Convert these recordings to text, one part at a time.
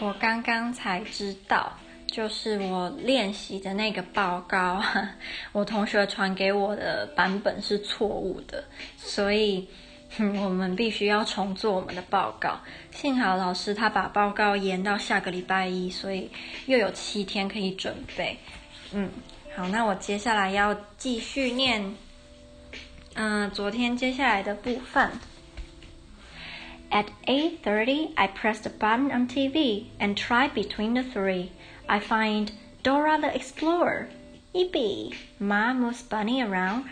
我刚刚才知道，就是我练习的那个报告，我同学传给我的版本是错误的，所以我们必须要重做我们的报告。幸好老师他把报告延到下个礼拜一，所以又有七天可以准备。嗯，好，那我接下来要继续念，嗯，昨天接下来的部分。At 8.30, I press the button on TV and try between the three. I find Dora the Explorer. Yippee! Ma moves Bunny around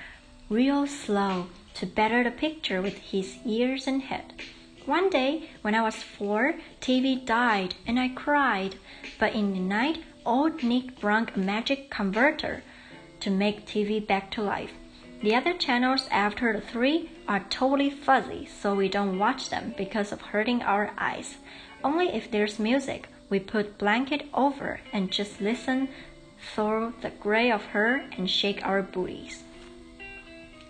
real slow to better the picture with his ears and head. One day, when I was four, TV died and I cried. But in the night, old Nick brought a magic converter to make TV back to life. The other channels after the three are totally fuzzy, so we don't watch them because of hurting our eyes. Only if there's music, we put blanket over and just listen through the gray of her and shake our booties.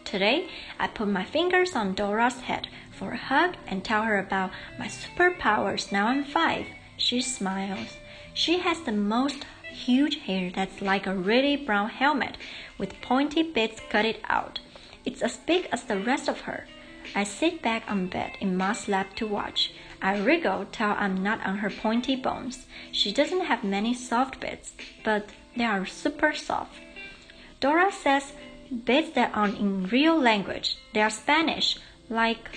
Today, I put my fingers on Dora's head for a hug and tell her about my superpowers now I'm five. She smiles. She has the most huge hair that's like a really brown helmet with pointy bits cut it out. It's as big as the rest of her. I sit back on bed in Ma's lap to watch. I wriggle till I'm not on her pointy bones. She doesn't have many soft bits, but they are super soft. Dora says bits that aren't in real language. They are Spanish, like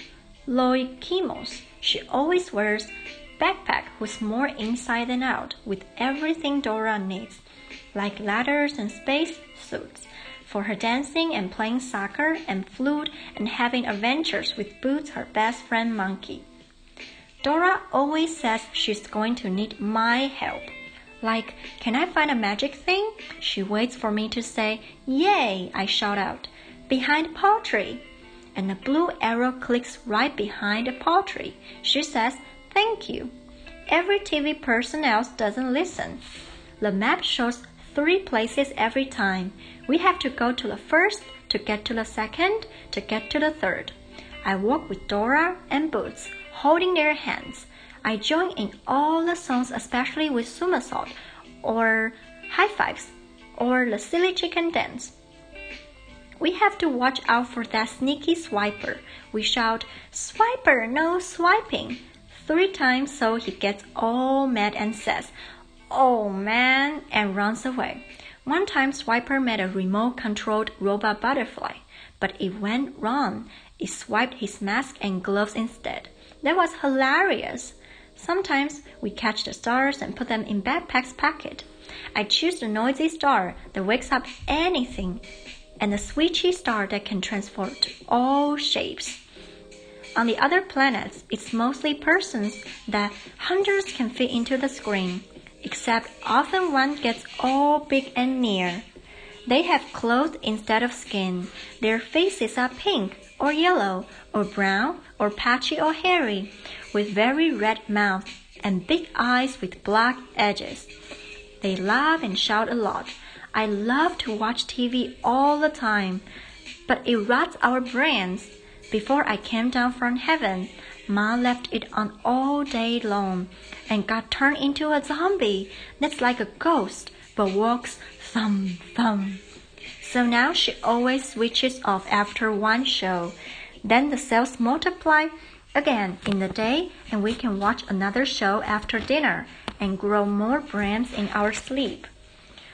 lo hicimos. She always wears backpack who's more inside than out, with everything Dora needs, like ladders and space suits, for her dancing and playing soccer and flute and having adventures with Boots, her best friend monkey. Dora always says she's going to need my help. Like, can I find a magic thing? She waits for me to say, Yay! I shout out, behind tree. And the blue arrow clicks right behind the palm tree. She says, Thank you. Every TV person else doesn't listen. The map shows three places every time. We have to go to the first, to get to the second, to get to the third. I walk with Dora and Boots, holding their hands. I join in all the songs, especially with somersault, or high fives, or the silly chicken dance. We have to watch out for that sneaky swiper. We shout, Swiper, no swiping three times so he gets all mad and says, Oh man, and runs away. One time Swiper made a remote controlled robot butterfly, but it went wrong. It swiped his mask and gloves instead. That was hilarious. Sometimes we catch the stars and put them in backpack's pocket. I choose the noisy star that wakes up anything and the switchy star that can transform to all shapes. On the other planets, it's mostly persons that hundreds can fit into the screen, except often one gets all big and near. They have clothes instead of skin. Their faces are pink or yellow or brown or patchy or hairy, with very red mouths and big eyes with black edges. They laugh and shout a lot. I love to watch TV all the time, but it rots our brains. Before I came down from heaven, Ma left it on all day long and got turned into a zombie that's like a ghost but walks thump thump. So now she always switches off after one show. Then the cells multiply again in the day and we can watch another show after dinner and grow more brains in our sleep.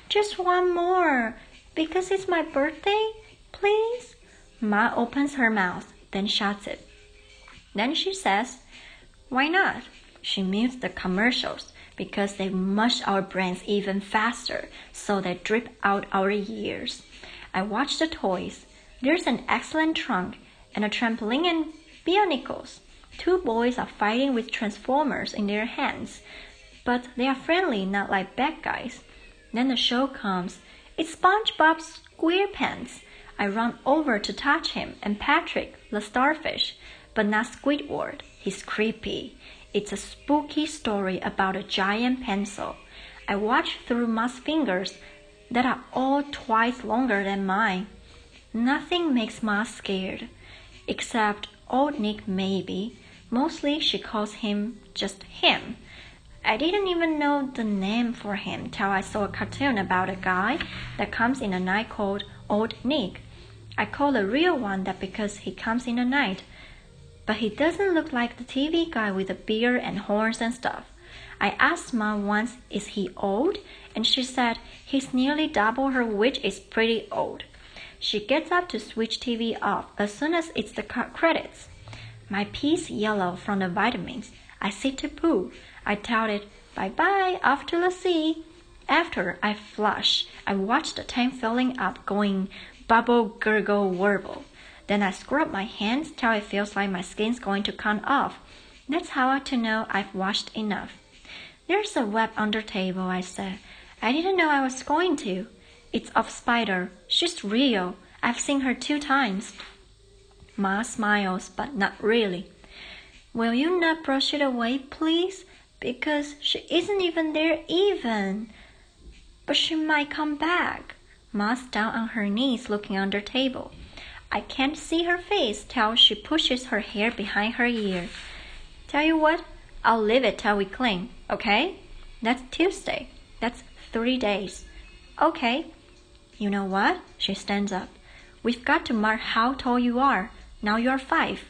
Just one more, because it's my birthday, please? Ma opens her mouth then shuts it. Then she says, Why not? She mutes the commercials because they mush our brains even faster, so they drip out our ears. I watch the toys. There's an excellent trunk and a trampoline and bionicles. Two boys are fighting with transformers in their hands, but they are friendly, not like bad guys. Then the show comes. It's SpongeBob SquarePants. I run over to touch him and Patrick, the starfish, but not Squidward. He's creepy. It's a spooky story about a giant pencil. I watch through Ma's fingers that are all twice longer than mine. Nothing makes Ma scared, except old Nick maybe. Mostly she calls him just him. I didn't even know the name for him till I saw a cartoon about a guy that comes in a night called Old Nick. I call the real one that because he comes in the night. But he doesn't look like the TV guy with the beard and horns and stuff. I asked Mom once, is he old? And she said, he's nearly double her, which is pretty old. She gets up to switch TV off as soon as it's the credits. My pee's yellow from the vitamins. I sit to poo. I tell it, bye bye, off to the sea. After I flush, I watch the tank filling up, going bubble, gurgle, warble. Then I scrub my hands till it feels like my skin's going to come off. That's how I to know I've washed enough. There's a web under table, I said. I didn't know I was going to. It's of Spider. She's real. I've seen her two times. Ma smiles, but not really. Will you not brush it away, please? Because she isn't even there even. But she might come back. Ma's down on her knees looking under table. I can't see her face till she pushes her hair behind her ear. Tell you what, I'll leave it till we clean, okay? That's Tuesday. That's three days. Okay. You know what? She stands up. We've got to mark how tall you are. Now you're five.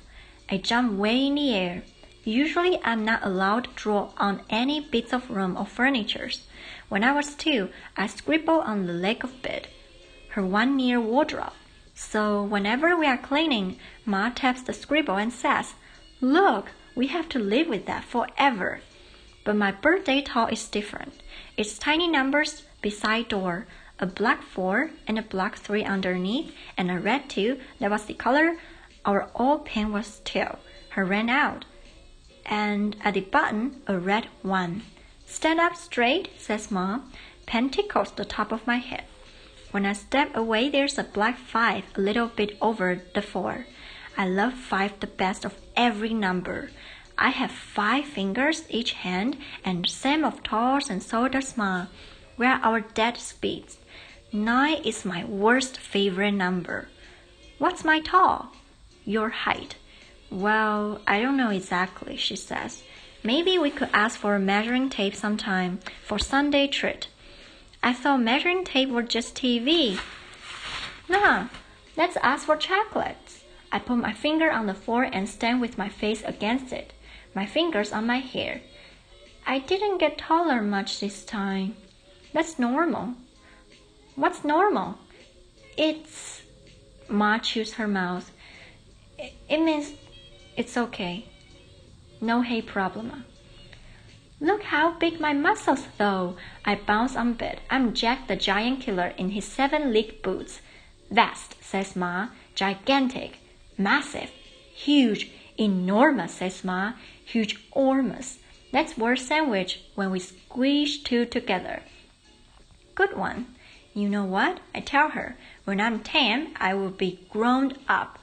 I jump way in the air. Usually I'm not allowed to draw on any bits of room or furniture. When I was two, I scribbled on the leg of bed, her one near wardrobe. So whenever we are cleaning, Ma taps the scribble and says, Look, we have to live with that forever. But my birthday tall is different. It's tiny numbers beside door, a black four and a black three underneath, and a red two that was the color our old pen was till her ran out, and at the button a red one. Stand up straight, says Mom. Pen tickles the top of my head. When I step away, there's a black five a little bit over the four. I love five the best of every number. I have five fingers each hand, and same of toes, and so does Ma. We're our dead speeds. Nine is my worst favorite number. What's my tall? your height. Well, I don't know exactly, she says. Maybe we could ask for a measuring tape sometime for Sunday treat. I thought measuring tape were just TV. Nah, let's ask for chocolates. I put my finger on the floor and stand with my face against it, my fingers on my hair. I didn't get taller much this time. That's normal. What's normal? It's. Ma chews her mouth. It means it's okay. No hay problema. Look how big my muscles though. I bounce on bed. I'm Jack the Giant Killer in his seven league boots. Vast, says Ma. Gigantic. Massive. Huge. Enormous, says Ma. Huge ormous. That's word sandwich when we squeeze two together. Good one. You know what? I tell her, when I'm ten, I will be grown up.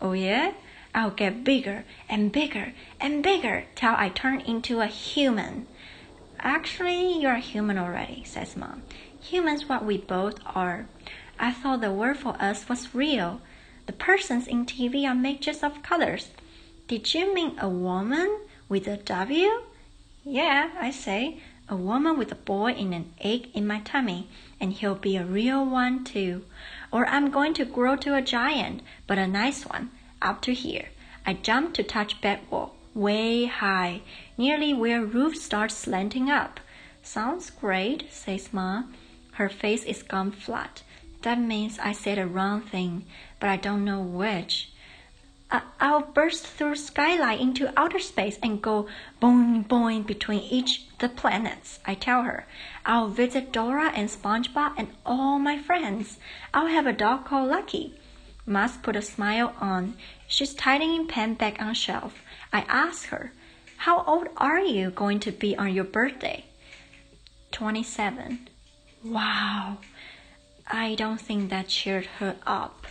Oh yeah? I'll get bigger and bigger and bigger till I turn into a human. Actually, you're a human already, says Mom. Human's what we both are. I thought the word for us was real. The persons in TV are just of colors. Did you mean a woman with a W? Yeah, I say. A woman with a boy in an egg in my tummy, and he'll be a real one too. Or I'm going to grow to a giant, but a nice one, up to here. I jump to touch bed wall, way high, nearly where roof starts slanting up. Sounds great, says Ma. Her face is gone flat. That means I said a wrong thing, but I don't know which. Uh, I'll burst through skylight into outer space and go boing boing between each the planets. I tell her. I'll visit Dora and SpongeBob and all my friends. I'll have a dog called Lucky. Must put a smile on. She's tidying pen back on shelf. I ask her, How old are you going to be on your birthday? Twenty seven. Wow. I don't think that cheered her up.